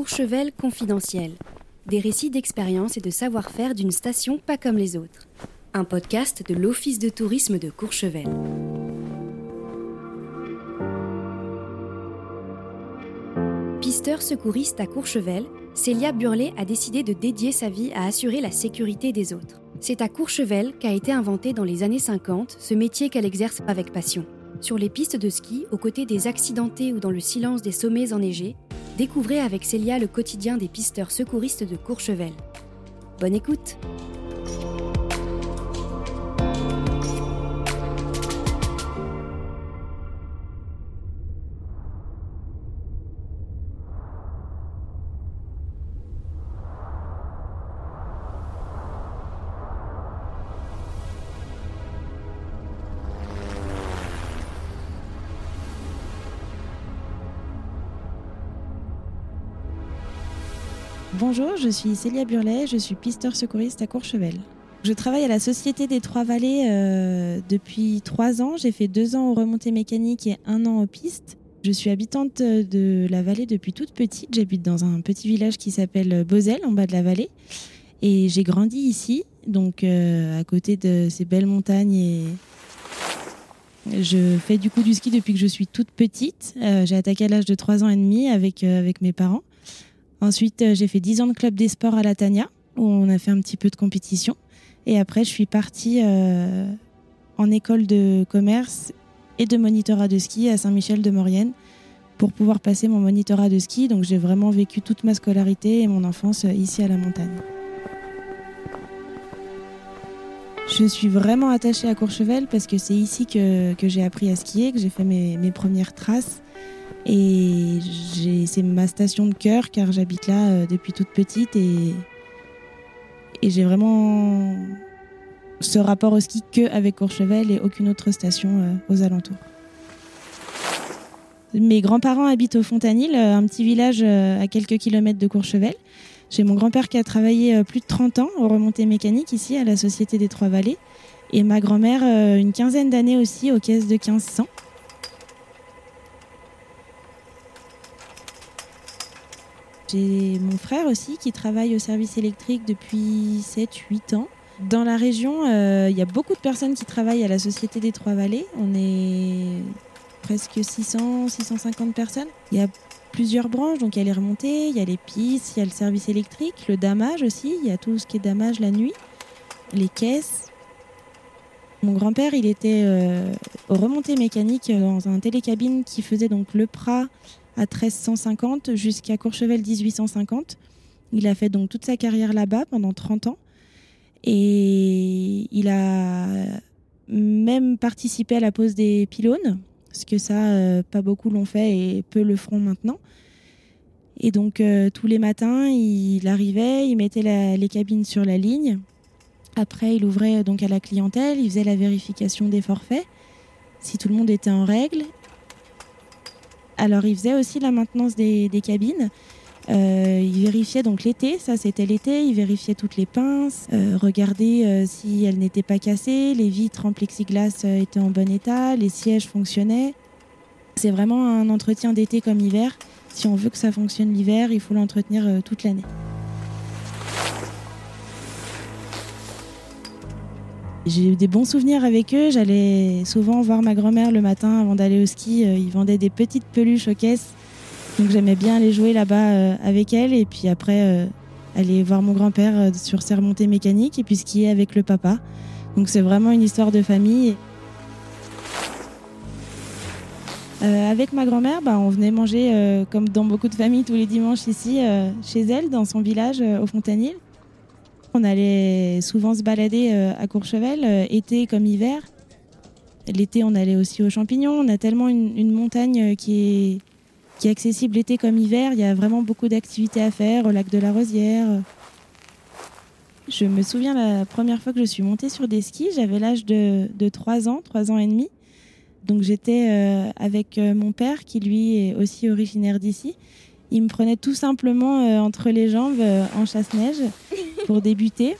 Courchevel confidentiel. Des récits d'expérience et de savoir-faire d'une station pas comme les autres. Un podcast de l'Office de tourisme de Courchevel. Pisteur secouriste à Courchevel, Célia Burlet a décidé de dédier sa vie à assurer la sécurité des autres. C'est à Courchevel qu'a été inventé dans les années 50 ce métier qu'elle exerce avec passion. Sur les pistes de ski, aux côtés des accidentés ou dans le silence des sommets enneigés, découvrez avec Célia le quotidien des pisteurs secouristes de Courchevel. Bonne écoute! Bonjour, je suis Célia Burlet, je suis pisteur secouriste à Courchevel. Je travaille à la Société des Trois-Vallées euh, depuis trois ans. J'ai fait deux ans aux remontées mécaniques et un an aux pistes. Je suis habitante de la vallée depuis toute petite. J'habite dans un petit village qui s'appelle Bozel, en bas de la vallée. Et j'ai grandi ici, donc euh, à côté de ces belles montagnes. Je fais du coup du ski depuis que je suis toute petite. Euh, j'ai attaqué à l'âge de trois ans et demi avec, avec mes parents. Ensuite, euh, j'ai fait 10 ans de club des sports à la Tania, où on a fait un petit peu de compétition. Et après, je suis partie euh, en école de commerce et de monitorat de ski à Saint-Michel de Maurienne pour pouvoir passer mon monitorat de ski. Donc, j'ai vraiment vécu toute ma scolarité et mon enfance euh, ici à la montagne. Je suis vraiment attachée à Courchevel parce que c'est ici que, j'ai appris à skier, que j'ai fait mes premières traces. Et c'est ma station de cœur car j'habite là euh, depuis toute petite et, j'ai vraiment ce rapport au ski que avec Courchevel et aucune autre station euh, aux alentours. Mes grands-parents habitent au Fontanil, euh, un petit village à quelques kilomètres de Courchevel. J'ai mon grand-père qui a travaillé plus de 30 ans aux remontées mécaniques ici à la Société des Trois-Vallées et ma grand-mère une quinzaine d'années aussi aux caisses de 1500. J'ai mon frère aussi qui travaille au service électrique depuis 7-8 ans. Dans la région, euh, il y a beaucoup de personnes qui travaillent à la Société des Trois-Vallées. On est presque 600, 650 personnes. Il y a plusieurs branches, donc il y a les remontées, il y a les pistes, il y a le service électrique, le damage aussi, il y a tout ce qui est damage la nuit, les caisses. Mon grand-père, il était euh, aux remontées mécaniques dans un télécabine qui faisait donc le Prat à 1350 jusqu'à Courchevel 1850. Il a fait donc toute sa carrière là-bas pendant 30 ans. Et il a même participé à la pose des pylônes, parce que ça, euh, pas beaucoup l'ont fait et peu le feront maintenant. Et donc euh, tous les matins, il arrivait, il mettait les cabines sur la ligne. Après, il ouvrait donc à la clientèle, il faisait la vérification des forfaits, si tout le monde était en règle. Alors, il faisait aussi la maintenance des, cabines. Euh, il vérifiait donc l'été, ça c'était l'été, il vérifiait toutes les pinces, euh, regardait euh, si elles n'étaient pas cassées, les vitres en plexiglas étaient en bon état, les sièges fonctionnaient. C'est vraiment un entretien d'été comme hiver. Si on veut que ça fonctionne l'hiver, il faut l'entretenir toute l'année. J'ai eu des bons souvenirs avec eux. J'allais souvent voir ma grand-mère le matin avant d'aller au ski. Euh, ils vendaient des petites peluches aux caisses. Donc j'aimais bien aller jouer là-bas euh, avec elle. Et puis après, euh, aller voir mon grand-père sur ses remontées mécaniques et puis skier avec le papa. Donc c'est vraiment une histoire de famille. avec ma grand-mère, bah, on venait manger, comme dans beaucoup de familles, tous les dimanches ici, chez elle, dans son village, au Fontanil. On allait souvent se balader euh, à Courchevel, euh, été comme hiver. L'été, on allait aussi aux champignons. On a tellement une, montagne euh, qui est, accessible l'été comme hiver. Il y a vraiment beaucoup d'activités à faire au lac de la Rosière. Je me souviens la première fois que je suis montée sur des skis, j'avais l'âge de, de 3 ans, 3 ans et demi. Donc j'étais avec mon père qui lui est aussi originaire d'ici. Il me prenait tout simplement entre les jambes en chasse-neige pour débuter.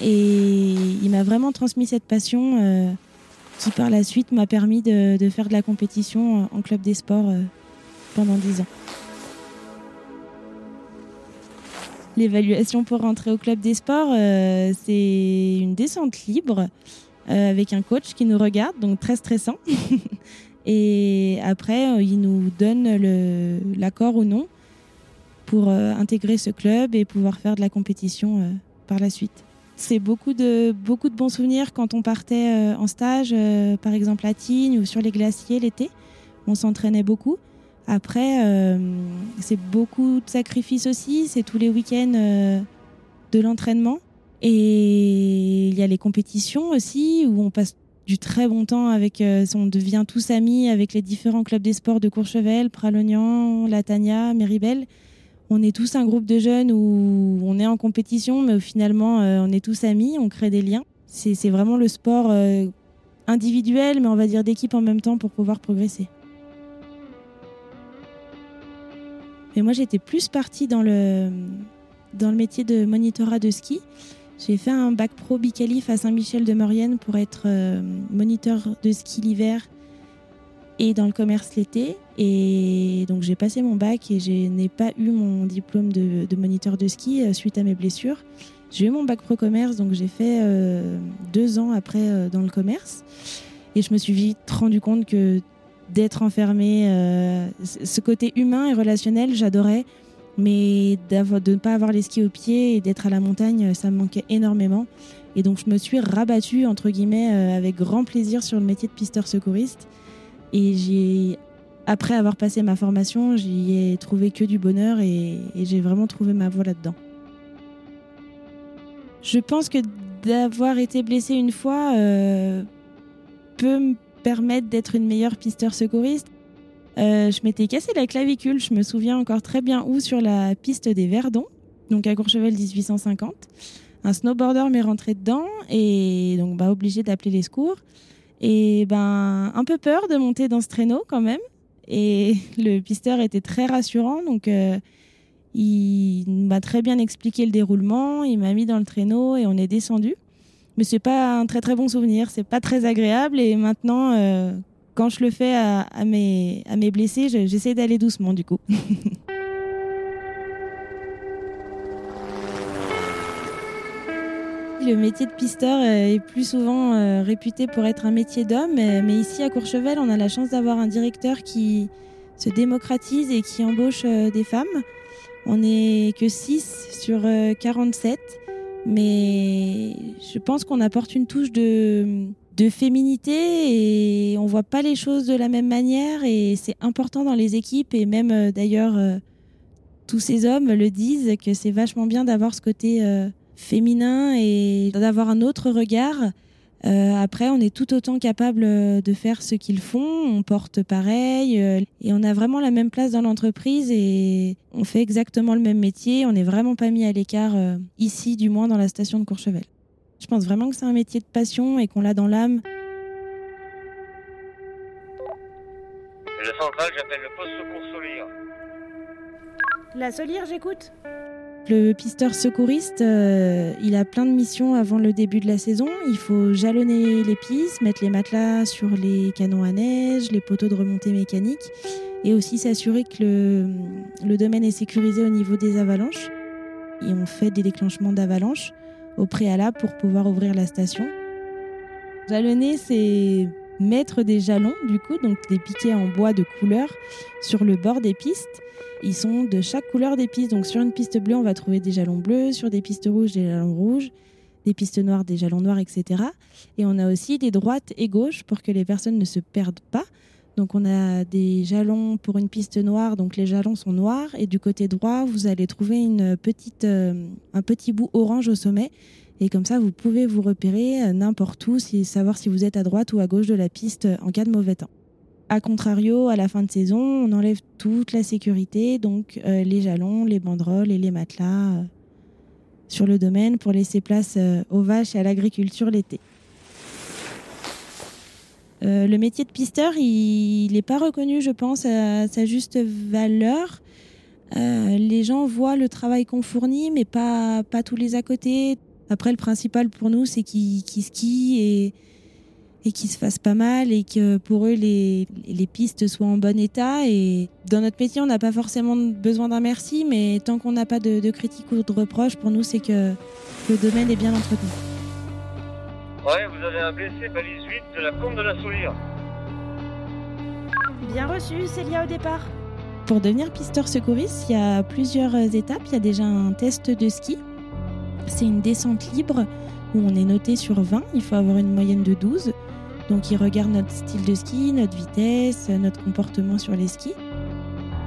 Et il m'a vraiment transmis cette passion euh, qui par la suite m'a permis de, faire de la compétition en club des sports euh, pendant dix ans. L'évaluation pour rentrer au club des sports, euh, c'est une descente libre avec un coach qui nous regarde, donc très stressant. Et après, il nous donne l'accord ou non pour intégrer ce club et pouvoir faire de la compétition par la suite. C'est beaucoup de, beaucoup de bons souvenirs quand on partait en stage, par exemple à Tignes ou sur les glaciers l'été. On s'entraînait beaucoup. Après, euh, c'est beaucoup de sacrifices aussi. C'est tous les week-ends euh, de l'entraînement. Et il y a les compétitions aussi, où on passe du très bon temps avec. Euh, on devient tous amis avec les différents clubs des sports de Courchevel, Pralognan, Latania, Méribel. On est tous un groupe de jeunes où on est en compétition, mais finalement on est tous amis, on crée des liens. C'est vraiment le sport individuel, mais on va dire d'équipe en même temps pour pouvoir progresser. Mais moi, j'étais plus partie dans le, métier de monitorat de ski. J'ai fait un bac pro bicalif à Saint-Michel-de-Maurienne pour être euh, moniteur de ski l'hiver et dans le commerce l'été. Et donc j'ai passé mon bac et je n'ai pas eu mon diplôme de, moniteur de ski euh, suite à mes blessures. J'ai eu mon bac pro commerce, donc j'ai fait euh, deux ans après dans le commerce. Et je me suis vite rendu compte que d'être enfermé. Euh, ce côté humain et relationnel, j'adorais. Mais de ne pas avoir les skis aux pieds et d'être à la montagne, ça me manquait énormément. Et donc je me suis rabattue, entre guillemets, euh, avec grand plaisir sur le métier de pisteur secouriste. Et j'ai, après avoir passé ma formation, j'y ai trouvé que du bonheur et, j'ai vraiment trouvé ma voie là-dedans. Je pense que d'avoir été blessée une fois euh, peut me permettre d'être une meilleure pisteur secouriste. Euh, je m'étais cassé la clavicule, je me souviens encore très bien où, sur la piste des Verdons, donc à Courchevel 1850. Un snowboarder m'est rentré dedans et donc bah, obligé d'appeler les secours. Et ben un peu peur de monter dans ce traîneau quand même. Et le pisteur était très rassurant, donc euh, il m'a très bien expliqué le déroulement, il m'a mis dans le traîneau et on est descendu mais c'est pas un très très bon souvenir, c'est pas très agréable et maintenant euh, quand je le fais à, mes, à mes blessés, j'essaie d'aller doucement du coup. Le métier de pisteur est plus souvent euh, réputé pour être un métier d'homme, mais ici à Courchevel, on a la chance d'avoir un directeur qui se démocratise et qui embauche euh, des femmes. On n'est que 6 sur 47 mais je pense qu'on apporte une touche de, féminité et on voit pas les choses de la même manière et c'est important dans les équipes et même euh, d'ailleurs euh, tous ces hommes le disent que c'est vachement bien d'avoir ce côté euh, féminin et d'avoir un autre regard euh, après, on est tout autant capable euh, de faire ce qu'ils font. On porte pareil euh, et on a vraiment la même place dans l'entreprise et on fait exactement le même métier. On n'est vraiment pas mis à l'écart ici, du moins dans la station de Courchevel. Je pense vraiment que c'est un métier de passion et qu'on l'a dans l'âme. Le central, j'appelle le poste secours Solire. La Solire, j'écoute. Le pisteur secouriste, euh, il a plein de missions avant le début de la saison. Il faut jalonner les pistes, mettre les matelas sur les canons à neige, les poteaux de remontée mécanique et aussi s'assurer que le, le, domaine est sécurisé au niveau des avalanches. Et on fait des déclenchements d'avalanches au préalable pour pouvoir ouvrir la station. Jalonner, c'est mettre des jalons, du coup, donc des piquets en bois de couleur sur le bord des pistes. Ils sont de chaque couleur des pistes. Donc sur une piste bleue, on va trouver des jalons bleus, sur des pistes rouges, des jalons rouges, des pistes noires, des jalons noirs, etc. Et on a aussi des droites et gauches pour que les personnes ne se perdent pas. Donc on a des jalons pour une piste noire, donc les jalons sont noirs. Et du côté droit, vous allez trouver une petite, euh, un petit bout orange au sommet et comme ça, vous pouvez vous repérer euh, n'importe où, savoir si vous êtes à droite ou à gauche de la piste euh, en cas de mauvais temps. A contrario, à la fin de saison, on enlève toute la sécurité, donc euh, les jalons, les banderoles et les matelas sur le domaine pour laisser place aux vaches et à l'agriculture l'été. le métier de pisteur, il n'est pas reconnu, je pense, à sa juste valeur. les gens voient le travail qu'on fournit, mais pas, pas tous les à côté. Après, le principal pour nous, c'est qu'ils skient et, et qu'ils se fassent pas mal et que pour eux les, les pistes soient en bon état. Et dans notre métier, on n'a pas forcément besoin d'un merci, mais tant qu'on n'a pas de, de critiques ou de reproches, pour nous, c'est que le domaine est bien entretenu. Ouais, vous avez un blessé balise 8 de la combe de la Soulière. Bien reçu, Célia au départ. Pour devenir pisteur secouriste, il y a plusieurs étapes. Il y a déjà un test de ski. C'est une descente libre où on est noté sur 20. Il faut avoir une moyenne de 12. Donc ils regardent notre style de ski, notre vitesse, notre comportement sur les skis.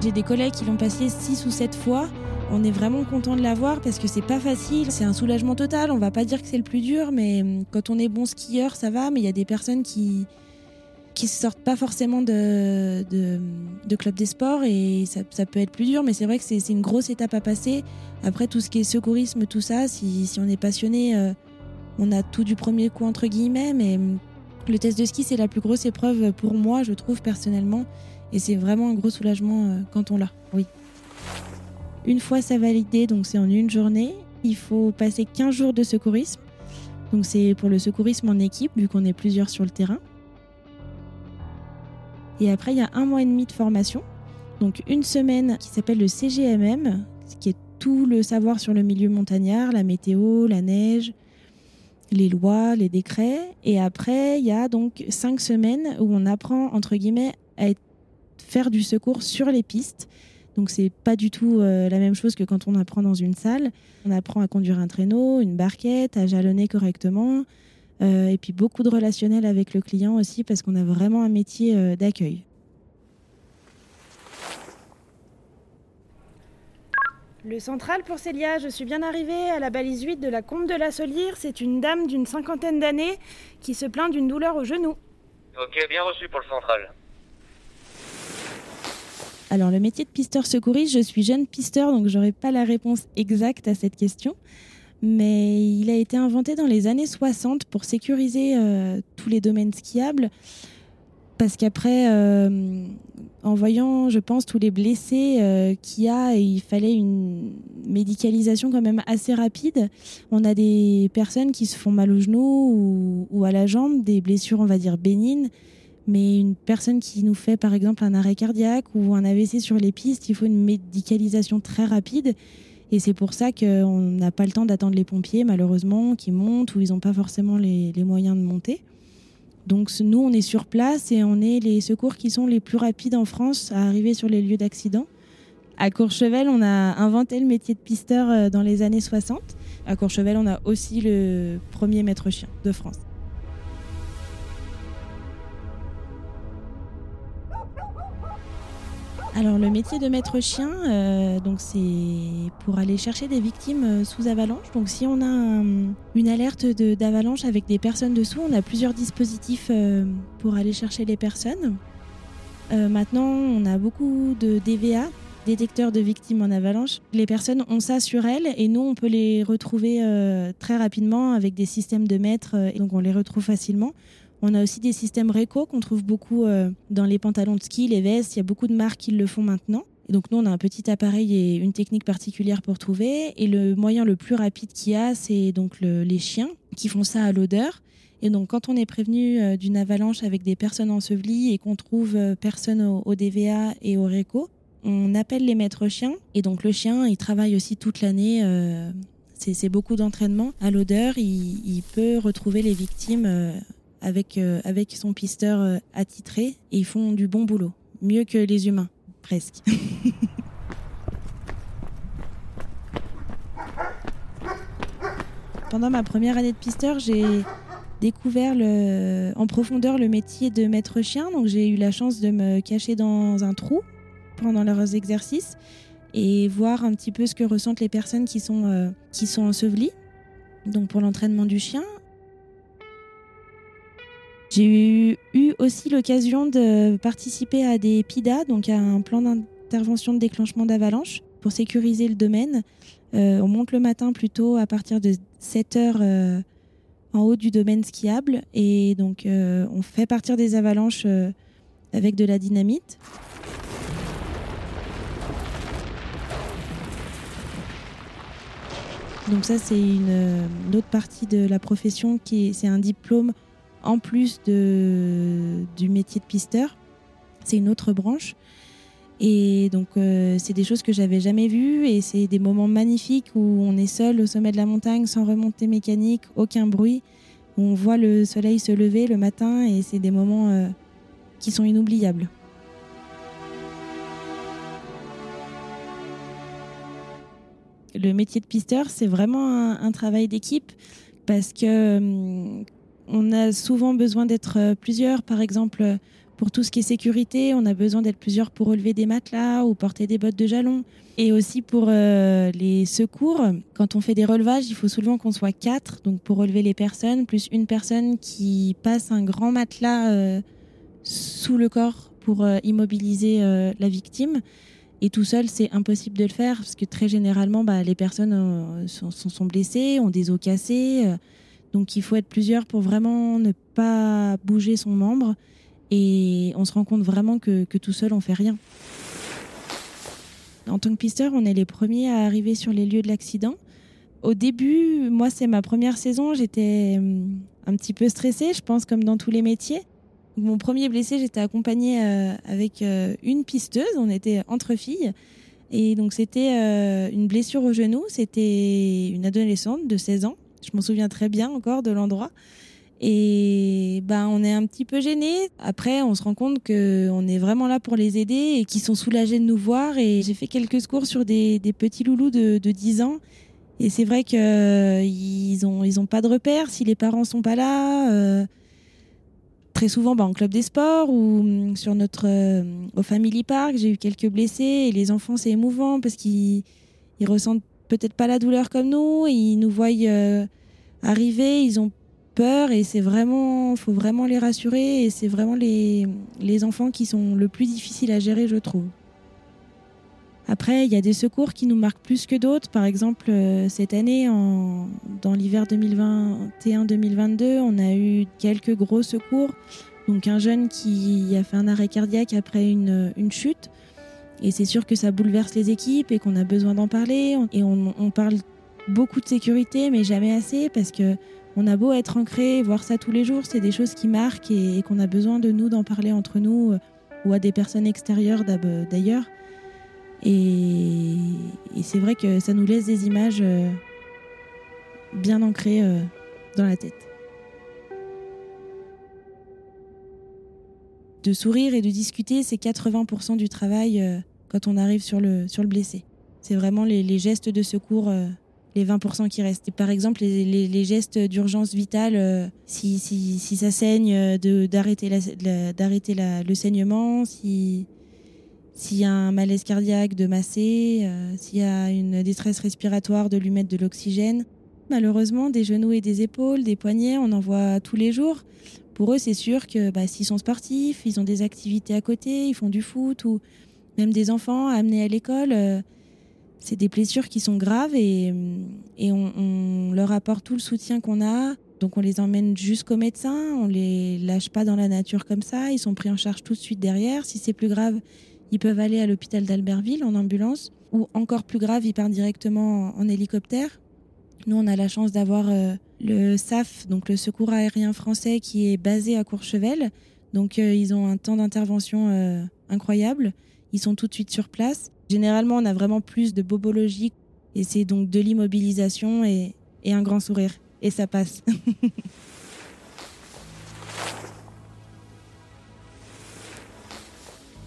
J'ai des collègues qui l'ont passé 6 ou 7 fois. On est vraiment content de l'avoir parce que c'est pas facile, c'est un soulagement total. On va pas dire que c'est le plus dur, mais hum, quand on est bon skieur, ça va. Mais il y a des personnes qui qui sortent pas forcément de, de, club des sports et ça, ça peut être plus dur, mais c'est vrai que c'est c'est une grosse étape à passer. Après, tout ce qui est secourisme, tout ça, si, si on est passionné, euh, on a tout du premier coup, entre guillemets, mais hum, le test de ski, c'est la plus grosse épreuve pour moi, je trouve, personnellement. Et c'est vraiment un gros soulagement euh, quand on l'a. Oui. Une fois ça validé, donc c'est en une journée, il faut passer 15 jours de secourisme. Donc c'est pour le secourisme en équipe, vu qu'on est plusieurs sur le terrain. Et après, il y a un mois et demi de formation. Donc une semaine qui s'appelle le CGMM, qui est tout le savoir sur le milieu montagnard, la météo, la neige, les lois, les décrets. Et après, il y a donc cinq semaines où on apprend, entre guillemets, à faire du secours sur les pistes. Donc c'est pas du tout euh, la même chose que quand on apprend dans une salle. On apprend à conduire un traîneau, une barquette, à jalonner correctement. Euh, et puis beaucoup de relationnel avec le client aussi parce qu'on a vraiment un métier euh, d'accueil. Le central pour Célia, je suis bien arrivée à la balise 8 de la combe de la Solire. C'est une dame d'une cinquantaine d'années qui se plaint d'une douleur au genou. Ok, bien reçu pour le central. Alors le métier de pisteur secouriste, je suis jeune pisteur donc j'aurai pas la réponse exacte à cette question. Mais il a été inventé dans les années 60 pour sécuriser euh, tous les domaines skiables. Parce qu'après, euh, en voyant, je pense, tous les blessés euh, qu'il y a, il fallait une médicalisation quand même assez rapide. On a des personnes qui se font mal au genou ou, ou à la jambe, des blessures, on va dire, bénignes. Mais une personne qui nous fait par exemple un arrêt cardiaque ou un AVC sur les pistes, il faut une médicalisation très rapide. Et c'est pour ça qu'on n'a pas le temps d'attendre les pompiers, malheureusement, qui montent ou ils n'ont pas forcément les, moyens de monter. Donc nous, on est sur place et on est les secours qui sont les plus rapides en France à arriver sur les lieux d'accident. À Courchevel, on a inventé le métier de pisteur euh, dans les années 60. À Courchevel, on a aussi le premier maître chien de France. Alors le métier de maître chien, euh, donc c'est pour aller chercher des victimes euh, sous avalanche. Donc si on a un- une alerte d'avalanche avec des personnes dessous, on a plusieurs dispositifs euh, pour aller chercher les personnes. Maintenant, on a beaucoup de DVA, détecteurs de victimes en avalanche. Les personnes ont ça sur elles et nous, on peut les retrouver très rapidement avec des systèmes de euh, et donc on les retrouve facilement. On a aussi des systèmes réco qu'on trouve beaucoup euh, dans les pantalons de ski, les vestes. Il y a beaucoup de marques qui le font maintenant. Et donc nous, on a un petit appareil et une technique particulière pour trouver. Et le moyen le plus rapide qu'il y a, c'est donc le- les chiens qui font ça à l'odeur. Et donc quand on est prévenu euh, d'une avalanche avec des personnes ensevelies et qu'on trouve euh, personne au, DVA et au réco, on appelle les maîtres chiens. Et donc le chien, il travaille aussi toute l'année. c'est beaucoup d'entraînement. À l'odeur, il, peut retrouver les victimes avec, euh, avec son pisteur euh, attitré et ils font du bon boulot. Mieux que les humains, presque. Pendant ma première année de pisteur, j'ai découvert le- en profondeur le métier de maître chien. Donc j'ai eu la chance de me cacher dans un trou pendant leurs exercices et voir un petit peu ce que ressentent les personnes qui sont, euh, qui sont ensevelies. Donc pour l'entraînement du chien. J'ai eu, aussi l'occasion de participer à des PIDA, donc à un plan d'intervention de déclenchement d'avalanche pour sécuriser le domaine. Euh, on monte le matin plutôt à partir de 7 heures euh, en haut du domaine skiable et donc euh, on fait partir des avalanches avec de la dynamite. Donc ça c'est une, autre partie de la profession qui est- c'est un diplôme en plus du métier de pisteur. C'est une autre branche. Et donc, euh, c'est des choses que j'avais jamais vues et c'est des moments magnifiques où on est seul au sommet de la montagne sans remontée mécanique, aucun bruit, on voit le soleil se lever le matin et c'est des moments euh, qui sont inoubliables. Le métier de pisteur, c'est vraiment un, un travail d'équipe parce que hum, on a souvent besoin d'être plusieurs. Par exemple, pour tout ce qui est sécurité, on a besoin d'être plusieurs pour relever des matelas ou porter des bottes de jalon. Et aussi pour euh, les secours, quand on fait des relevages, il faut souvent qu'on soit quatre, donc pour relever les personnes, plus une personne qui passe un grand matelas euh, sous le corps pour euh, immobiliser la victime. Et tout seul, c'est impossible de le faire parce que très généralement, bah, les personnes sont, blessées, ont des os cassés. Donc il faut être plusieurs pour vraiment ne pas bouger son membre. Et on se rend compte vraiment que, tout seul, on fait rien. En tant que pisteur, on est les premiers à arriver sur les lieux de l'accident. Au début, moi, c'est ma première saison, j'étais hum, un petit peu stressée, je pense, comme dans tous les métiers. Mon premier blessé, j'étais accompagnée euh, avec euh, une pisteuse, on était entre filles. Et donc, c'était euh, une blessure au genou, c'était une adolescente de 16 ans. Je m'en souviens très bien encore de l'endroit. Et ben, on est un petit peu gêné. Après, on se rend compte qu'on est vraiment là pour les aider et qu'ils sont soulagés de nous voir. Et j'ai fait quelques secours sur des, petits loulous de, 10 ans. Et c'est vrai qu'ils n'ont ils ont pas de repères si les parents sont pas là. Euh, très souvent, ben, en club des sports ou hum, sur notre euh, au Family Park, j'ai eu quelques blessés. Et les enfants, c'est émouvant parce qu'ils ils ressentent peut-être pas la douleur comme nous. ils nous voient arriver, ils ont peur et c'est vraiment, faut vraiment les rassurer et c'est vraiment les, les enfants qui sont le plus difficiles à gérer, je trouve. Après, il y a des secours qui nous marquent plus que d'autres. Par exemple, euh, cette année, en, dans l'hiver 2021-2022, on a eu quelques gros secours. Donc un jeune qui a fait un arrêt cardiaque après une, une chute. Et c'est sûr que ça bouleverse les équipes et qu'on a besoin d'en parler. Et on, on, parle beaucoup de sécurité, mais jamais assez parce que on a beau être ancré, voir ça tous les jours, c'est des choses qui marquent et, qu'on a besoin de nous d'en parler entre nous euh, ou à des personnes extérieures d'ailleurs. Et, c'est vrai que ça nous laisse des images euh, bien ancrées euh, dans la tête. De sourire et de discuter, c'est 80% du travail quand on arrive sur le, sur le blessé. C'est vraiment les, gestes de secours les 20% qui restent. par exemple, les, gestes d'urgence vitale, euh, si, ça saigne, euh, d'arrêter le saignement, si s'il y a un malaise cardiaque, de masser, euh, s'il y a une détresse respiratoire, de lui mettre de l'oxygène. Malheureusement, des genoux et des épaules, des poignets, on en voit tous les jours. Pour eux, c'est sûr que bah, s'ils sont sportifs, ils ont des activités à côté, ils font du foot ou même des enfants amenés à l'école c'est des blessures qui sont graves et, on, leur apporte tout le soutien qu'on a. Donc on les emmène jusqu'au médecin, on les lâche pas dans la nature comme ça, ils sont pris en charge tout de suite derrière. Si c'est plus grave, ils peuvent aller à l'hôpital d'Albertville en ambulance ou encore plus grave, ils partent directement en, hélicoptère. Nous, on a la chance d'avoir euh, le SAF, donc le Secours aérien français, qui est basé à Courchevel. Donc euh, ils ont un temps d'intervention euh, incroyable. Ils sont tout de suite sur place. Généralement, on a vraiment plus de bobologie et c'est donc de l'immobilisation et, un grand sourire. Et ça passe.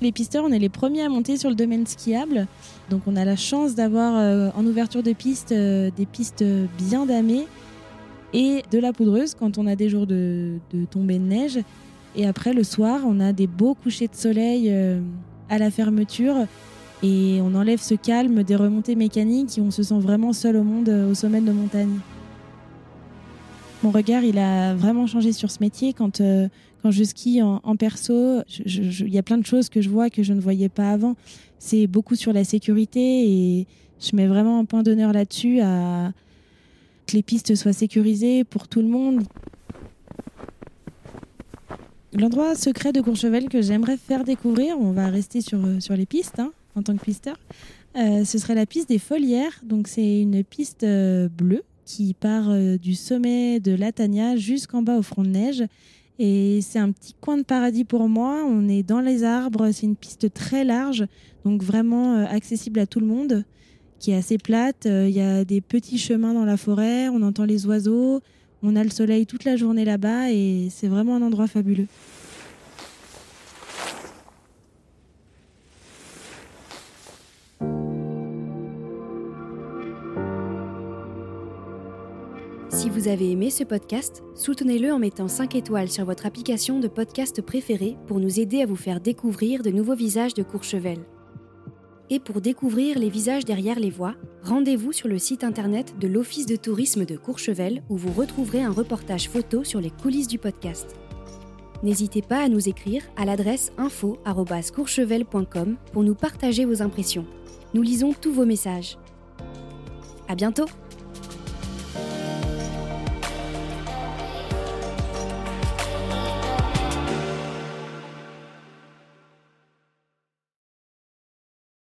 les pisteurs, on est les premiers à monter sur le domaine skiable. Donc on a la chance d'avoir euh, en ouverture de piste euh, des pistes bien damées et de la poudreuse quand on a des jours de, tombée de neige. Et après le soir, on a des beaux couchers de soleil euh, à la fermeture et on enlève ce calme des remontées mécaniques et on se sent vraiment seul au monde euh, au sommet de nos montagnes. Mon regard, il a vraiment changé sur ce métier quand, euh, quand je skie en, perso. Il y a plein de choses que je vois que je ne voyais pas avant. C'est beaucoup sur la sécurité et je mets vraiment un point d'honneur là-dessus à que les pistes soient sécurisées pour tout le monde. L'endroit secret de Courchevel que j'aimerais faire découvrir, on va rester sur, euh, sur les pistes, hein, en tant que pisteur. Euh, ce serait la piste des Folières. Donc, c'est une piste euh, bleue qui part euh, du sommet de Latania jusqu'en bas au front de neige. Et c'est un petit coin de paradis pour moi. On est dans les arbres, c'est une piste très large, donc vraiment accessible à tout le monde, qui est assez plate. Il y a des petits chemins dans la forêt, on entend les oiseaux, on a le soleil toute la journée là-bas et c'est vraiment un endroit fabuleux. Si vous avez aimé ce podcast, soutenez-le en mettant 5 étoiles sur votre application de podcast préférée pour nous aider à vous faire découvrir de nouveaux visages de Courchevel. Et pour découvrir les visages derrière les voix, rendez-vous sur le site internet de l'Office de tourisme de Courchevel où vous retrouverez un reportage photo sur les coulisses du podcast. N'hésitez pas à nous écrire à l'adresse info@courchevel.com pour nous partager vos impressions. Nous lisons tous vos messages. À bientôt!